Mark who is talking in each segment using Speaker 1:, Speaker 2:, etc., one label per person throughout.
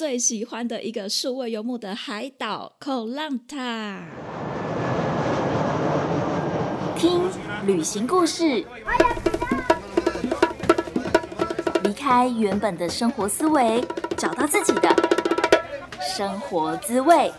Speaker 1: 最喜欢的一个数位游牧的海岛——口浪塔。
Speaker 2: 听旅行故事，离开原本的生活思维，找到自己的生活滋味。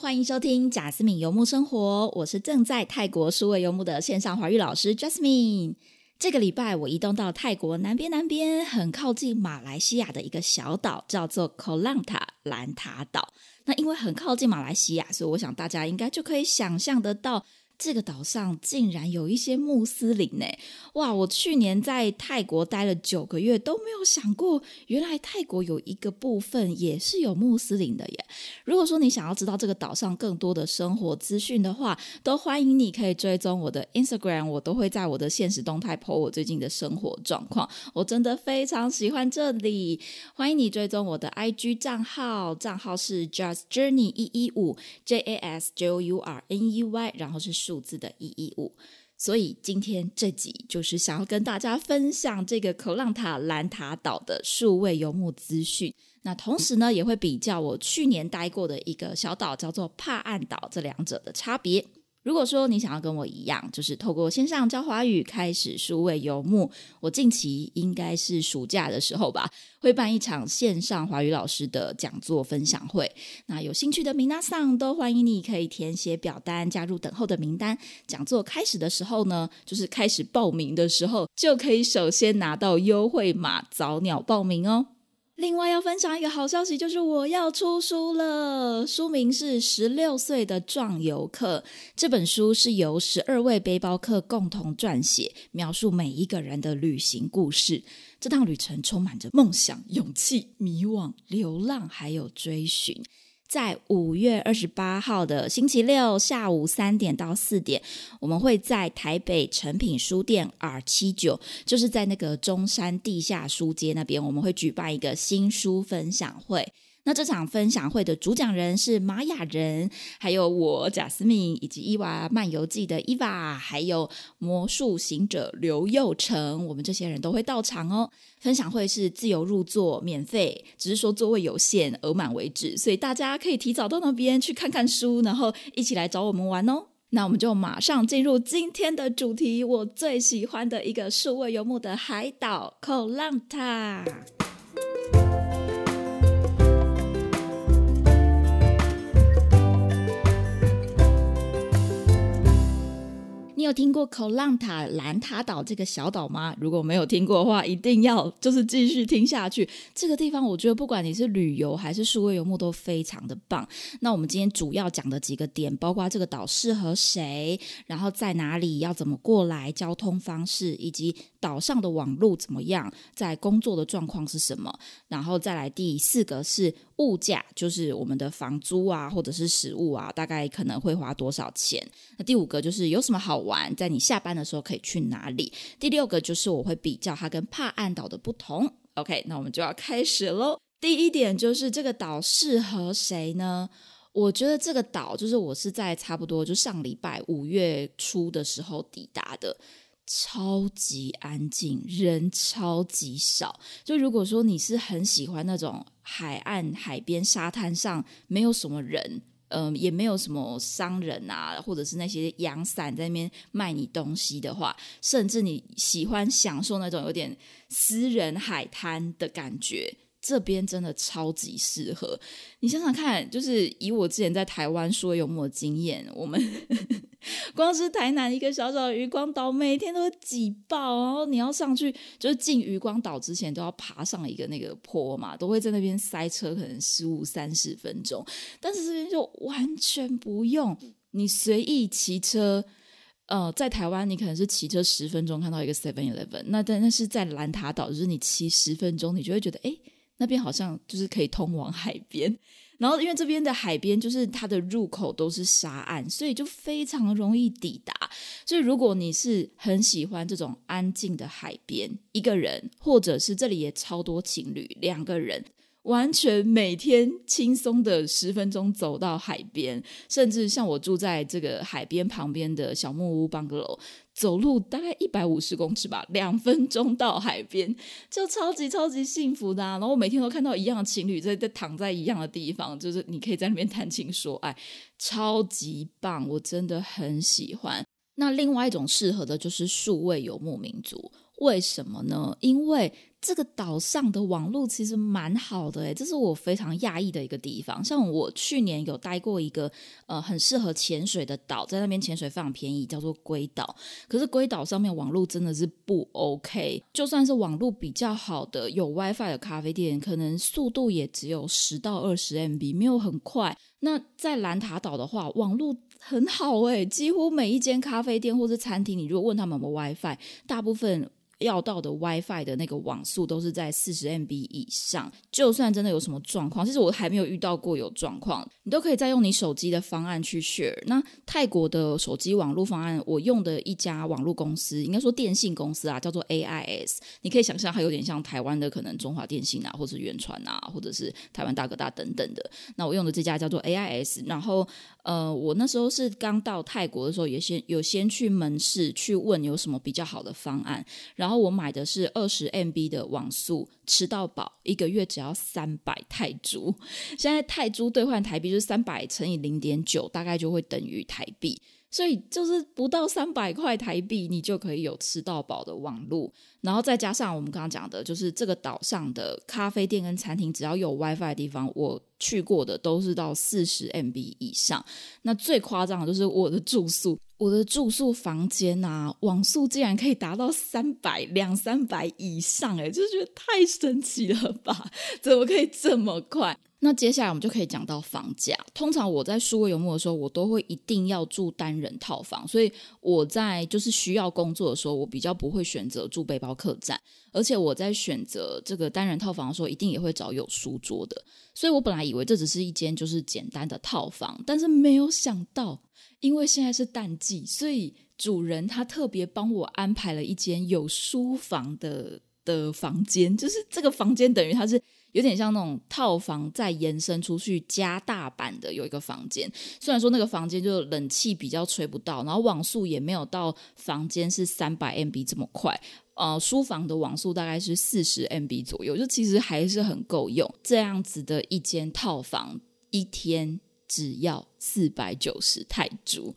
Speaker 1: 欢迎收听贾斯敏游牧生活，我是正在泰国数位游牧的线上华语老师 Jasmine。这个礼拜我移动到泰国南边，南边很靠近马来西亚的一个小岛，叫做科兰塔兰塔岛。那因为很靠近马来西亚，所以我想大家应该就可以想象得到。这个岛上竟然有一些穆斯林呢！哇，我去年在泰国待了九个月，都没有想过，原来泰国有一个部分也是有穆斯林的耶。如果说你想要知道这个岛上更多的生活资讯的话，都欢迎你可以追踪我的 Instagram，我都会在我的现实动态 po 我最近的生活状况。我真的非常喜欢这里，欢迎你追踪我的 IG 账号，账号是 Just Journey 一一五 J A S J O U R N E Y，然后是。数字的一一五，所以今天这集就是想要跟大家分享这个口浪塔兰塔岛的数位游牧资讯。那同时呢，也会比较我去年待过的一个小岛叫做帕岸岛这两者的差别。如果说你想要跟我一样，就是透过线上教华语开始数位游牧，我近期应该是暑假的时候吧，会办一场线上华语老师的讲座分享会。那有兴趣的明娜桑都欢迎你可以填写表单加入等候的名单。讲座开始的时候呢，就是开始报名的时候，就可以首先拿到优惠码，早鸟报名哦。另外要分享一个好消息，就是我要出书了。书名是《十六岁的壮游客》，这本书是由十二位背包客共同撰写，描述每一个人的旅行故事。这趟旅程充满着梦想、勇气、迷惘、流浪，还有追寻。在五月二十八号的星期六下午三点到四点，我们会在台北诚品书店 R 七九，就是在那个中山地下书街那边，我们会举办一个新书分享会。那这场分享会的主讲人是玛雅人，还有我贾思敏，以及伊娃漫游记的伊娃，还有魔术行者刘佑成，我们这些人都会到场哦。分享会是自由入座，免费，只是说座位有限，额满为止，所以大家可以提早到那边去看看书，然后一起来找我们玩哦。那我们就马上进入今天的主题，我最喜欢的一个数位游牧的海岛——口浪塔。你有听过口浪塔兰塔岛这个小岛吗？如果没有听过的话，一定要就是继续听下去。这个地方，我觉得不管你是旅游还是数位游牧，都非常的棒。那我们今天主要讲的几个点，包括这个岛适合谁，然后在哪里，要怎么过来，交通方式，以及岛上的网络怎么样，在工作的状况是什么，然后再来第四个是。物价就是我们的房租啊，或者是食物啊，大概可能会花多少钱？那第五个就是有什么好玩，在你下班的时候可以去哪里？第六个就是我会比较它跟帕岸岛的不同。OK，那我们就要开始喽。第一点就是这个岛适合谁呢？我觉得这个岛就是我是在差不多就上礼拜五月初的时候抵达的。超级安静，人超级少。就如果说你是很喜欢那种海岸、海边、沙滩上没有什么人，嗯，也没有什么商人啊，或者是那些阳伞在那边卖你东西的话，甚至你喜欢享受那种有点私人海滩的感觉。这边真的超级适合，你想想看，就是以我之前在台湾说有没有经验，我们 光是台南一个小小的渔光岛，每天都挤爆，然后你要上去，就是进渔光岛之前都要爬上一个那个坡嘛，都会在那边塞车，可能十五三十分钟。但是这边就完全不用，你随意骑车，呃，在台湾你可能是骑车十分钟看到一个 Seven Eleven，那但那是在兰塔岛，就是你骑十分钟，你就会觉得哎。那边好像就是可以通往海边，然后因为这边的海边就是它的入口都是沙岸，所以就非常容易抵达。所以如果你是很喜欢这种安静的海边，一个人，或者是这里也超多情侣两个人，完全每天轻松的十分钟走到海边，甚至像我住在这个海边旁边的小木屋 bungalow，走路大概一百五十公尺吧，两分钟到海边，就超级超级幸福的。然后我每天都看到一样的情侣在在躺在一样的地方，就是你可以在那边谈情说爱，超级棒，我真的很喜欢。那另外一种适合的就是数位游牧民族，为什么呢？因为这个岛上的网络其实蛮好的诶，这是我非常讶异的一个地方。像我去年有待过一个呃很适合潜水的岛，在那边潜水非常便宜，叫做龟岛。可是龟岛上面网络真的是不 OK，就算是网络比较好的有 WiFi 的咖啡店，可能速度也只有十到二十 MB，没有很快。那在兰塔岛的话，网络很好诶，几乎每一间咖啡店或是餐厅，你如果问他们有没有 WiFi，大部分。要到的 WiFi 的那个网速都是在四十 MB 以上，就算真的有什么状况，其实我还没有遇到过有状况，你都可以再用你手机的方案去 share。那泰国的手机网络方案，我用的一家网络公司，应该说电信公司啊，叫做 AIS。你可以想象它有点像台湾的可能中华电信啊，或者是远传啊，或者是台湾大哥大等等的。那我用的这家叫做 AIS，然后。呃，我那时候是刚到泰国的时候，也先有先去门市去问有什么比较好的方案，然后我买的是二十 MB 的网速，吃到饱，一个月只要三百泰铢。现在泰铢兑换台币就是三百乘以零点九，大概就会等于台币。所以就是不到三百块台币，你就可以有吃到饱的网络，然后再加上我们刚刚讲的，就是这个岛上的咖啡店跟餐厅，只要有 WiFi 的地方，我去过的都是到四十 MB 以上。那最夸张的就是我的住宿，我的住宿房间啊，网速竟然可以达到三百两三百以上，哎，就是觉得太神奇了吧？怎么可以这么快？那接下来我们就可以讲到房价。通常我在数位游牧的时候，我都会一定要住单人套房，所以我在就是需要工作的时候，我比较不会选择住背包客栈。而且我在选择这个单人套房的时候，一定也会找有书桌的。所以我本来以为这只是一间就是简单的套房，但是没有想到，因为现在是淡季，所以主人他特别帮我安排了一间有书房的的房间，就是这个房间等于它是。有点像那种套房再延伸出去加大版的有一个房间，虽然说那个房间就冷气比较吹不到，然后网速也没有到房间是三百 MB 这么快，呃，书房的网速大概是四十 MB 左右，就其实还是很够用。这样子的一间套房，一天只要四百九十泰铢。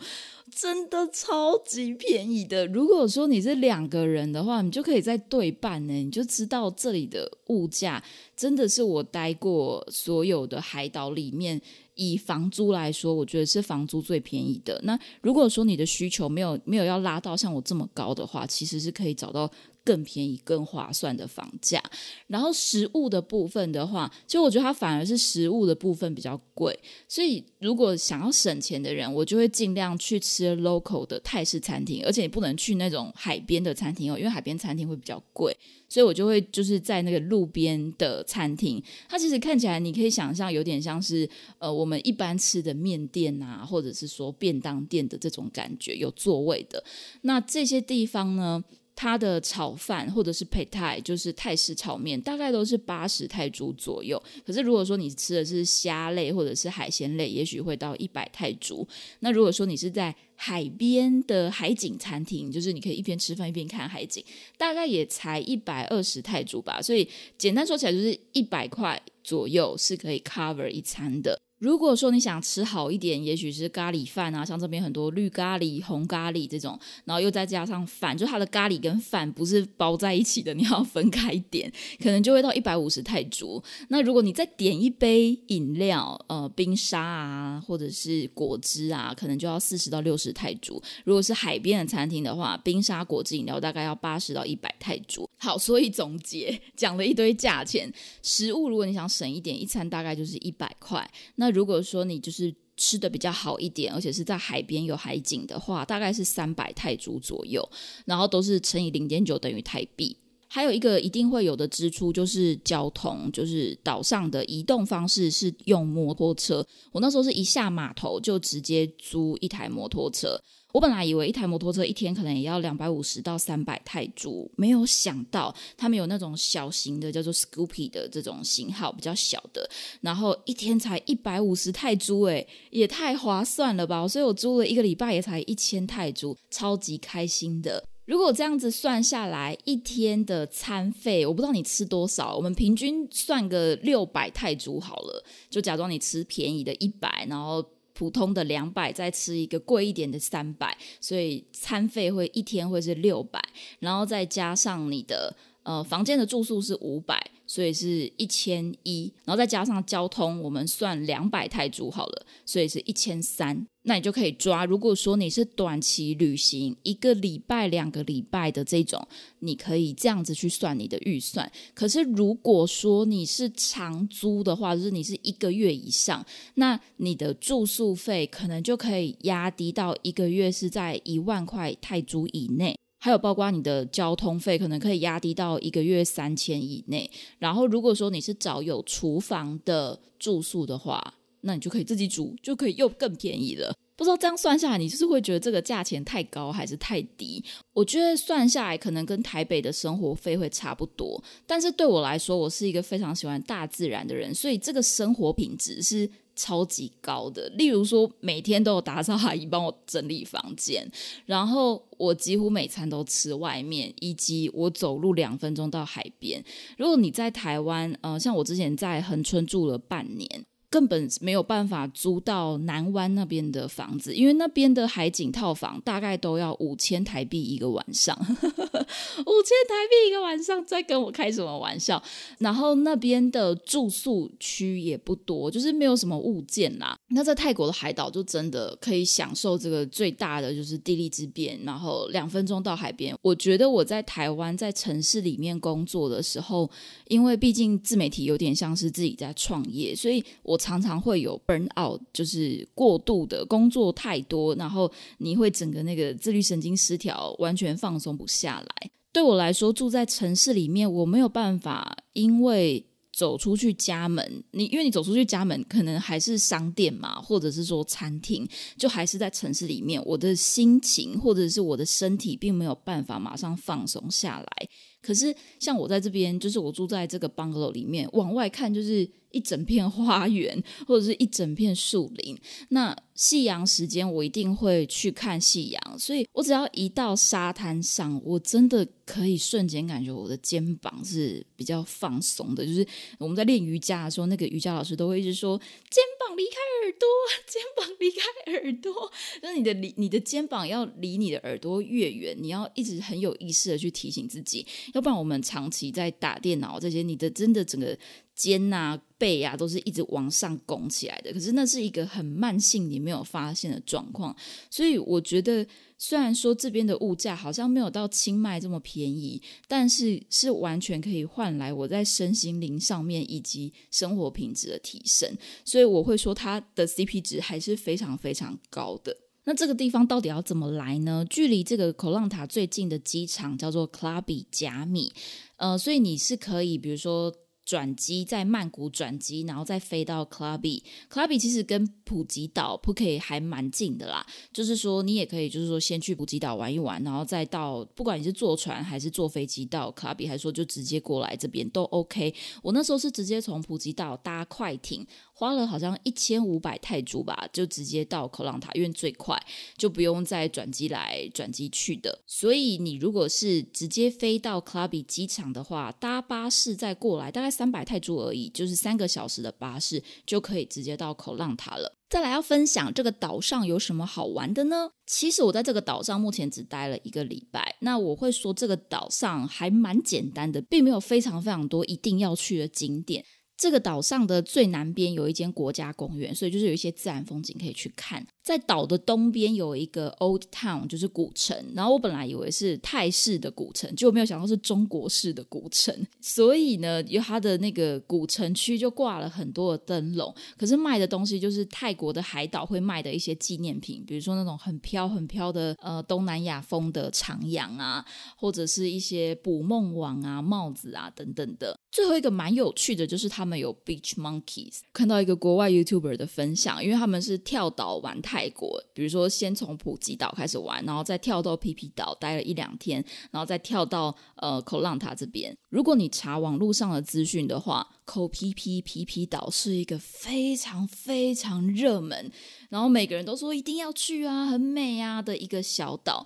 Speaker 1: 真的超级便宜的。如果说你是两个人的话，你就可以在对半呢，你就知道这里的物价真的是我待过所有的海岛里面，以房租来说，我觉得是房租最便宜的。那如果说你的需求没有没有要拉到像我这么高的话，其实是可以找到。更便宜、更划算的房价，然后食物的部分的话，其实我觉得它反而是食物的部分比较贵。所以如果想要省钱的人，我就会尽量去吃 local 的泰式餐厅，而且你不能去那种海边的餐厅哦，因为海边餐厅会比较贵。所以我就会就是在那个路边的餐厅，它其实看起来你可以想象有点像是呃我们一般吃的面店啊，或者是说便当店的这种感觉，有座位的。那这些地方呢？它的炒饭或者是配泰，就是泰式炒面，大概都是八十泰铢左右。可是如果说你吃的是虾类或者是海鲜类，也许会到一百泰铢。那如果说你是在海边的海景餐厅，就是你可以一边吃饭一边看海景，大概也才一百二十泰铢吧。所以简单说起来，就是一百块左右是可以 cover 一餐的。如果说你想吃好一点，也许是咖喱饭啊，像这边很多绿咖喱、红咖喱这种，然后又再加上饭，就它的咖喱跟饭不是包在一起的，你要分开点，可能就会到一百五十泰铢。那如果你再点一杯饮料，呃，冰沙啊，或者是果汁啊，可能就要四十到六十泰铢。如果是海边的餐厅的话，冰沙、果汁、饮料大概要八十到一百泰铢。好，所以总结讲了一堆价钱，食物如果你想省一点，一餐大概就是一百块。那如果说你就是吃的比较好一点，而且是在海边有海景的话，大概是三百泰铢左右，然后都是乘以零点九等于台币。还有一个一定会有的支出就是交通，就是岛上的移动方式是用摩托车。我那时候是一下码头就直接租一台摩托车。我本来以为一台摩托车一天可能也要两百五十到三百泰铢，没有想到他们有那种小型的叫做 Scoopy 的这种型号比较小的，然后一天才一百五十泰铢，诶，也太划算了吧！所以我租了一个礼拜也才一千泰铢，超级开心的。如果这样子算下来，一天的餐费，我不知道你吃多少，我们平均算个六百泰铢好了，就假装你吃便宜的一百，然后。普通的两百，再吃一个贵一点的三百，所以餐费会一天会是六百，然后再加上你的呃房间的住宿是五百。所以是一千一，然后再加上交通，我们算两百泰铢好了，所以是一千三。那你就可以抓，如果说你是短期旅行，一个礼拜、两个礼拜的这种，你可以这样子去算你的预算。可是如果说你是长租的话，就是你是一个月以上，那你的住宿费可能就可以压低到一个月是在一万块泰铢以内。还有包括你的交通费，可能可以压低到一个月三千以内。然后，如果说你是找有厨房的住宿的话，那你就可以自己煮，就可以又更便宜了。不知道这样算下来，你是不是会觉得这个价钱太高还是太低？我觉得算下来可能跟台北的生活费会差不多。但是对我来说，我是一个非常喜欢大自然的人，所以这个生活品质是。超级高的，例如说每天都有打扫阿姨帮我整理房间，然后我几乎每餐都吃外面，以及我走路两分钟到海边。如果你在台湾，呃，像我之前在恒春住了半年。根本没有办法租到南湾那边的房子，因为那边的海景套房大概都要五千台币一个晚上，五千台币一个晚上，在跟我开什么玩笑？然后那边的住宿区也不多，就是没有什么物件啦。那在泰国的海岛就真的可以享受这个最大的就是地利之便，然后两分钟到海边。我觉得我在台湾在城市里面工作的时候，因为毕竟自媒体有点像是自己在创业，所以我。常常会有 burn out，就是过度的工作太多，然后你会整个那个自律神经失调，完全放松不下来。对我来说，住在城市里面，我没有办法，因为走出去家门，你因为你走出去家门，可能还是商店嘛，或者是说餐厅，就还是在城市里面，我的心情或者是我的身体，并没有办法马上放松下来。可是像我在这边，就是我住在这个 bungalow 里面，往外看就是。一整片花园，或者是一整片树林。那夕阳时间，我一定会去看夕阳。所以我只要一到沙滩上，我真的可以瞬间感觉我的肩膀是比较放松的。就是我们在练瑜伽的时候，那个瑜伽老师都会一直说：“肩膀离开耳朵，肩膀离开耳朵。”就是你的离你的肩膀要离你的耳朵越远，你要一直很有意识的去提醒自己，要不然我们长期在打电脑这些，你的真的整个。肩呐、背呀，都是一直往上拱起来的。可是那是一个很慢性你没有发现的状况。所以我觉得，虽然说这边的物价好像没有到清迈这么便宜，但是是完全可以换来我在身心灵上面以及生活品质的提升。所以我会说，它的 CP 值还是非常非常高的。那这个地方到底要怎么来呢？距离这个口浪塔最近的机场叫做 Clubby 加米，呃，所以你是可以，比如说。转机在曼谷转机，然后再飞到 Clubby。Clubby 其实跟普吉岛 Phuket 还蛮近的啦，就是说你也可以，就是说先去普吉岛玩一玩，然后再到，不管你是坐船还是坐飞机到 Clubby，还是说就直接过来这边都 OK。我那时候是直接从普吉岛搭快艇。花了好像一千五百泰铢吧，就直接到口朗塔，因为最快就不用再转机来转机去的。所以你如果是直接飞到 Clubby 机场的话，搭巴士再过来，大概三百泰铢而已，就是三个小时的巴士就可以直接到口浪塔了。再来要分享这个岛上有什么好玩的呢？其实我在这个岛上目前只待了一个礼拜，那我会说这个岛上还蛮简单的，并没有非常非常多一定要去的景点。这个岛上的最南边有一间国家公园，所以就是有一些自然风景可以去看。在岛的东边有一个 Old Town，就是古城。然后我本来以为是泰式的古城，结果没有想到是中国式的古城。所以呢，有它的那个古城区就挂了很多的灯笼，可是卖的东西就是泰国的海岛会卖的一些纪念品，比如说那种很飘很飘的呃东南亚风的长阳啊，或者是一些捕梦网啊、帽子啊等等的。最后一个蛮有趣的就是他们有 Beach Monkeys，看到一个国外 YouTuber 的分享，因为他们是跳岛玩泰国，比如说先从普吉岛开始玩，然后再跳到皮皮岛待了一两天，然后再跳到呃口浪塔这边。如果你查网络上的资讯的话，口皮皮皮皮岛是一个非常非常热门，然后每个人都说一定要去啊，很美啊的一个小岛。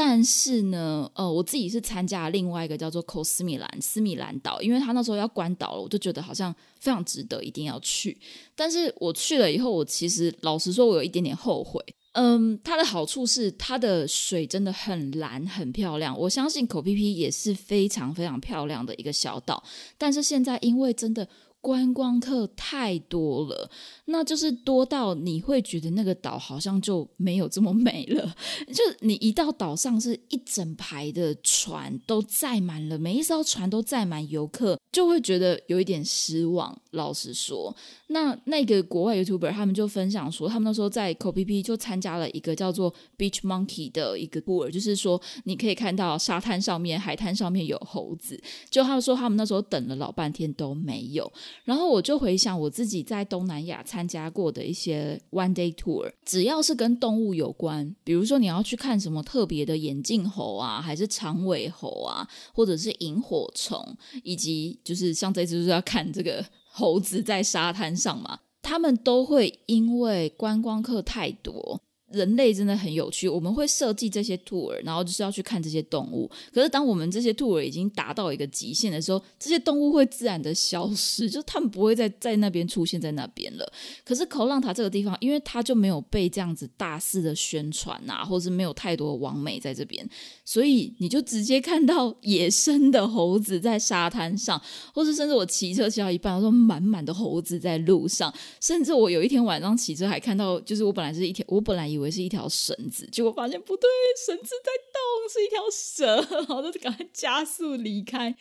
Speaker 1: 但是呢，呃，我自己是参加了另外一个叫做 c o 斯米兰斯米兰岛，因为他那时候要关岛了，我就觉得好像非常值得，一定要去。但是我去了以后，我其实老实说，我有一点点后悔。嗯，它的好处是它的水真的很蓝，很漂亮。我相信口皮皮也是非常非常漂亮的一个小岛，但是现在因为真的。观光客太多了，那就是多到你会觉得那个岛好像就没有这么美了。就你一到岛上，是一整排的船都载满了，每一艘船都载满游客，就会觉得有一点失望。老实说，那那个国外 YouTuber 他们就分享说，他们那时候在 k o p p 就参加了一个叫做 Beach Monkey 的一个 tour，就是说你可以看到沙滩上面、海滩上面有猴子。就他们说，他们那时候等了老半天都没有。然后我就回想我自己在东南亚参加过的一些 one day tour，只要是跟动物有关，比如说你要去看什么特别的眼镜猴啊，还是长尾猴啊，或者是萤火虫，以及就是像这次就是要看这个猴子在沙滩上嘛，他们都会因为观光客太多。人类真的很有趣，我们会设计这些 tour，然后就是要去看这些动物。可是当我们这些 tour 已经达到一个极限的时候，这些动物会自然的消失，就他们不会再在那边出现在那边了。可是口浪塔这个地方，因为它就没有被这样子大肆的宣传啊，或是没有太多网美在这边，所以你就直接看到野生的猴子在沙滩上，或是甚至我骑车骑到一半，我说满满的猴子在路上，甚至我有一天晚上骑车还看到，就是我本来是一天，我本来以以为是一条绳子，结果发现不对，绳子在动，是一条蛇，然后就赶快加速离开。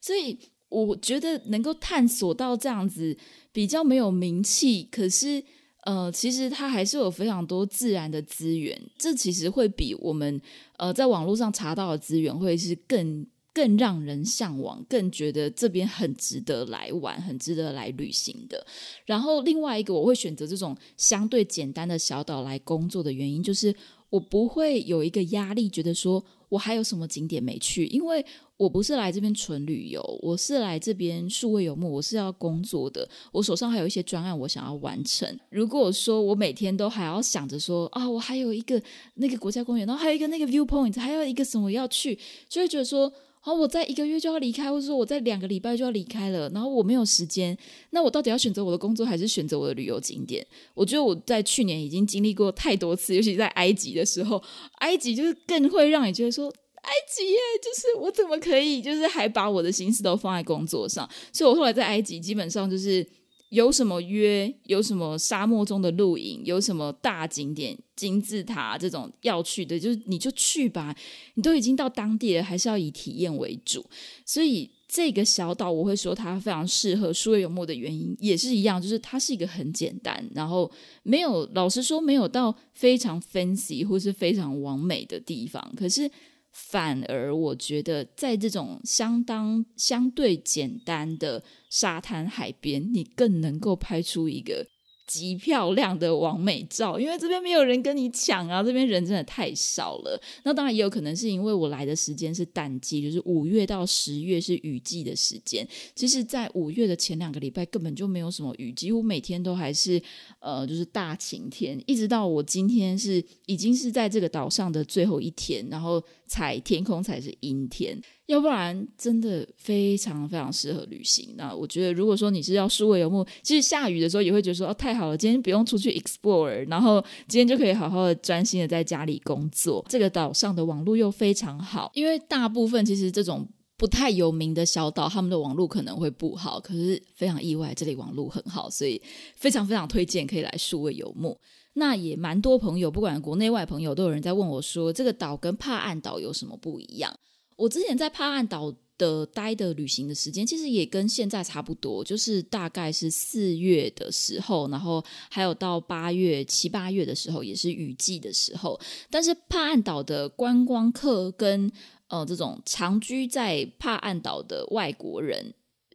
Speaker 1: 所以我觉得能够探索到这样子比较没有名气，可是呃，其实它还是有非常多自然的资源。这其实会比我们呃在网络上查到的资源会是更。更让人向往，更觉得这边很值得来玩，很值得来旅行的。然后另外一个，我会选择这种相对简单的小岛来工作的原因，就是我不会有一个压力，觉得说我还有什么景点没去，因为我不是来这边纯旅游，我是来这边数位游牧，我是要工作的，我手上还有一些专案我想要完成。如果说我每天都还要想着说啊，我还有一个那个国家公园，然后还有一个那个 viewpoint，还有一个什么要去，就会觉得说。好，我在一个月就要离开，或者说我在两个礼拜就要离开了，然后我没有时间，那我到底要选择我的工作，还是选择我的旅游景点？我觉得我在去年已经经历过太多次，尤其在埃及的时候，埃及就是更会让你觉得说，埃及耶，就是我怎么可以，就是还把我的心思都放在工作上？所以我后来在埃及基本上就是。有什么约？有什么沙漠中的露营？有什么大景点金字塔这种要去的，就是你就去吧。你都已经到当地了，还是要以体验为主。所以这个小岛，我会说它非常适合书位游牧的原因，也是一样，就是它是一个很简单，然后没有，老实说没有到非常 fancy 或是非常完美的地方，可是。反而我觉得，在这种相当相对简单的沙滩海边，你更能够拍出一个。极漂亮的完美照，因为这边没有人跟你抢啊，这边人真的太少了。那当然也有可能是因为我来的时间是淡季，就是五月到十月是雨季的时间。其实，在五月的前两个礼拜根本就没有什么雨，几乎每天都还是呃，就是大晴天。一直到我今天是已经是在这个岛上的最后一天，然后才天空才是阴天。要不然真的非常非常适合旅行。那我觉得，如果说你是要数位游牧，其实下雨的时候也会觉得说哦，太好了，今天不用出去 explore，然后今天就可以好好的专心的在家里工作。这个岛上的网络又非常好，因为大部分其实这种不太有名的小岛，他们的网络可能会不好，可是非常意外，这里网络很好，所以非常非常推荐可以来数位游牧。那也蛮多朋友，不管国内外朋友，都有人在问我说，这个岛跟帕岸岛有什么不一样？我之前在帕岸岛的待的旅行的时间，其实也跟现在差不多，就是大概是四月的时候，然后还有到八月七八月的时候，也是雨季的时候。但是帕岸岛的观光客跟呃这种长居在帕岸岛的外国人，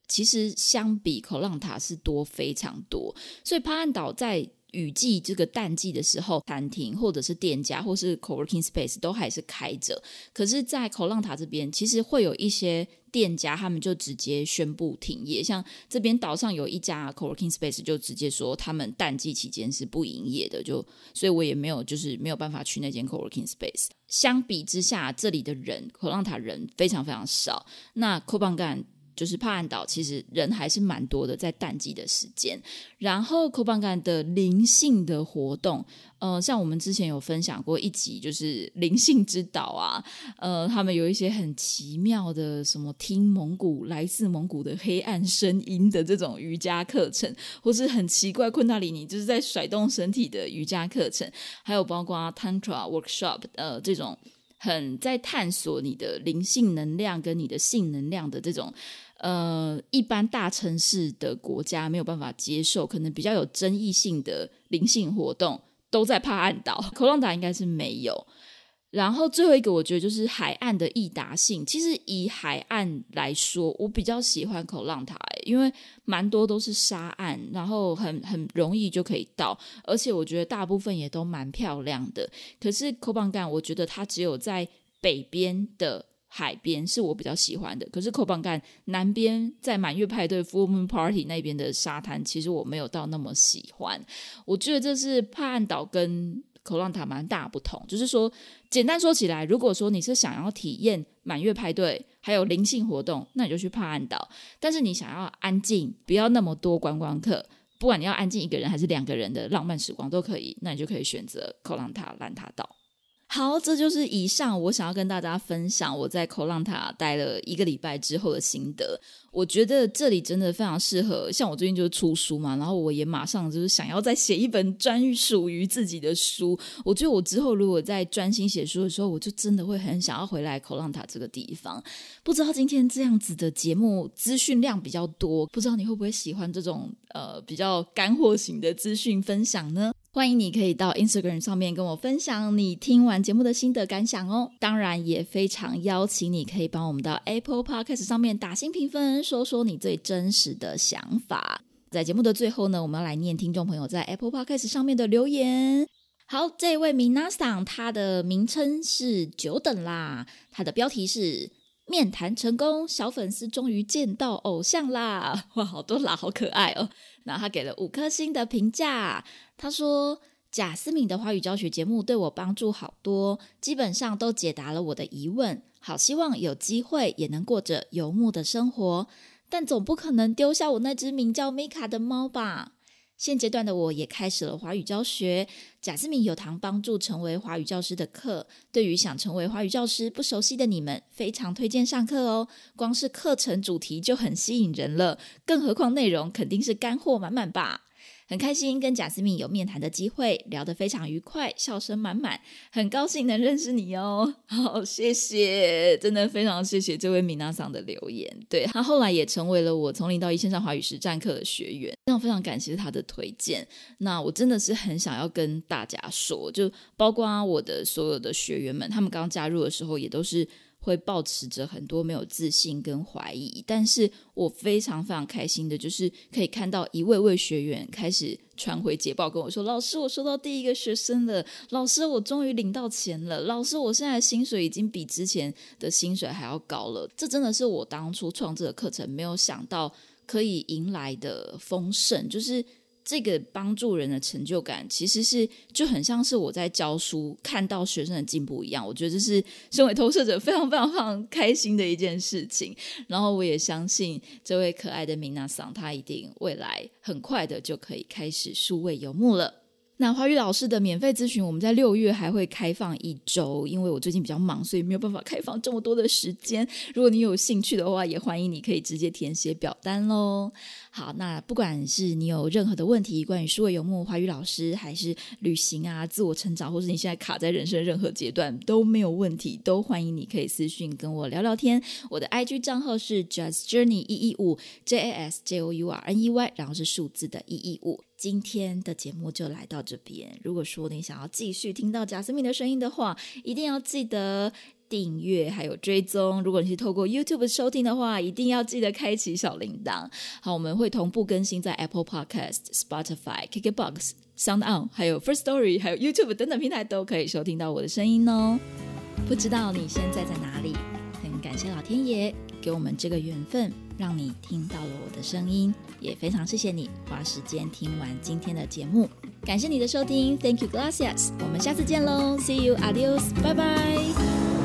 Speaker 1: 其实相比口浪塔是多非常多，所以帕岸岛在。雨季这个淡季的时候，餐厅或者是店家或是 co-working space 都还是开着。可是，在口浪塔这边，其实会有一些店家，他们就直接宣布停业。像这边岛上有一家 co-working space，就直接说他们淡季期间是不营业的。就所以我也没有就是没有办法去那间 co-working space。相比之下，这里的人口浪塔人非常非常少。那 co 棒干。就是帕岸岛，其实人还是蛮多的，在淡季的时间。然后 k o b a n g a n 的灵性的活动，呃，像我们之前有分享过一集，就是灵性之岛啊，呃，他们有一些很奇妙的，什么听蒙古来自蒙古的黑暗声音的这种瑜伽课程，或是很奇怪昆达里尼就是在甩动身体的瑜伽课程，还有包括 Tantra Workshop，呃，这种很在探索你的灵性能量跟你的性能量的这种。呃，一般大城市的国家没有办法接受，可能比较有争议性的灵性活动都在帕岸岛，口浪岛应该是没有。然后最后一个，我觉得就是海岸的易达性。其实以海岸来说，我比较喜欢口浪塔，因为蛮多都是沙岸，然后很很容易就可以到，而且我觉得大部分也都蛮漂亮的。可是口棒干，我觉得它只有在北边的。海边是我比较喜欢的，可是口邦干南边在满月派对 Full Moon Party 那边的沙滩，其实我没有到那么喜欢。我觉得这是帕岸岛跟口浪塔蛮大不同，就是说，简单说起来，如果说你是想要体验满月派对还有灵性活动，那你就去帕岸岛；但是你想要安静，不要那么多观光客，不管你要安静一个人还是两个人的浪漫时光都可以，那你就可以选择口浪塔兰塔岛。好，这就是以上我想要跟大家分享我在口浪塔待了一个礼拜之后的心得。我觉得这里真的非常适合，像我最近就是出书嘛，然后我也马上就是想要再写一本专属于自己的书。我觉得我之后如果在专心写书的时候，我就真的会很想要回来口浪塔这个地方。不知道今天这样子的节目资讯量比较多，不知道你会不会喜欢这种呃比较干货型的资讯分享呢？欢迎你可以到 Instagram 上面跟我分享你听完节目的心得感想哦。当然也非常邀请你可以帮我们到 Apple Podcast 上面打新评分，说说你最真实的想法。在节目的最后呢，我们要来念听众朋友在 Apple Podcast 上面的留言。好，这位 Minasa，他的名称是久等啦，他的标题是面谈成功，小粉丝终于见到偶像啦！哇，好多啦，好可爱哦。然后他给了五颗星的评价。他说：“贾思敏的华语教学节目对我帮助好多，基本上都解答了我的疑问。好希望有机会也能过着游牧的生活，但总不可能丢下我那只名叫米卡的猫吧。”现阶段的我也开始了华语教学，贾思敏有堂帮助成为华语教师的课，对于想成为华语教师不熟悉的你们，非常推荐上课哦。光是课程主题就很吸引人了，更何况内容肯定是干货满满吧。很开心跟贾思敏有面谈的机会，聊得非常愉快，笑声满满，很高兴能认识你哦。好，谢谢，真的非常谢谢这位米娜桑的留言。对他后来也成为了我从零到一线上华语实战课的学员，非常非常感谢他的推荐。那我真的是很想要跟大家说，就包括我的所有的学员们，他们刚加入的时候也都是。会保持着很多没有自信跟怀疑，但是我非常非常开心的，就是可以看到一位位学员开始传回捷报跟我说：“老师，我收到第一个学生了，老师，我终于领到钱了，老师，我现在薪水已经比之前的薪水还要高了。”这真的是我当初创这个课程没有想到可以迎来的丰盛，就是。这个帮助人的成就感，其实是就很像是我在教书看到学生的进步一样。我觉得这是身为投射者非常非常非常开心的一件事情。然后我也相信这位可爱的米娜桑，他一定未来很快的就可以开始数位游牧了。那华语老师的免费咨询，我们在六月还会开放一周，因为我最近比较忙，所以没有办法开放这么多的时间。如果你有兴趣的话，也欢迎你可以直接填写表单喽。好，那不管是你有任何的问题，关于数位游牧华语老师，还是旅行啊、自我成长，或是你现在卡在人生任何阶段都没有问题，都欢迎你可以私讯跟我聊聊天。我的 IG 账号是 Just Journey 一一五 J A S J O U R N E Y，然后是数字的一一五。今天的节目就来到这边。如果说你想要继续听到贾斯敏的声音的话，一定要记得订阅还有追踪。如果你是透过 YouTube 收听的话，一定要记得开启小铃铛。好，我们会同步更新在 Apple Podcast、Spotify、KKBox、Sound On，还有 First Story，还有 YouTube 等等平台都可以收听到我的声音哦。不知道你现在在哪里？很感谢老天爷给我们这个缘分。让你听到了我的声音，也非常谢谢你花时间听完今天的节目，感谢你的收听，Thank you, gracias，我们下次见喽，See you, adios，拜拜。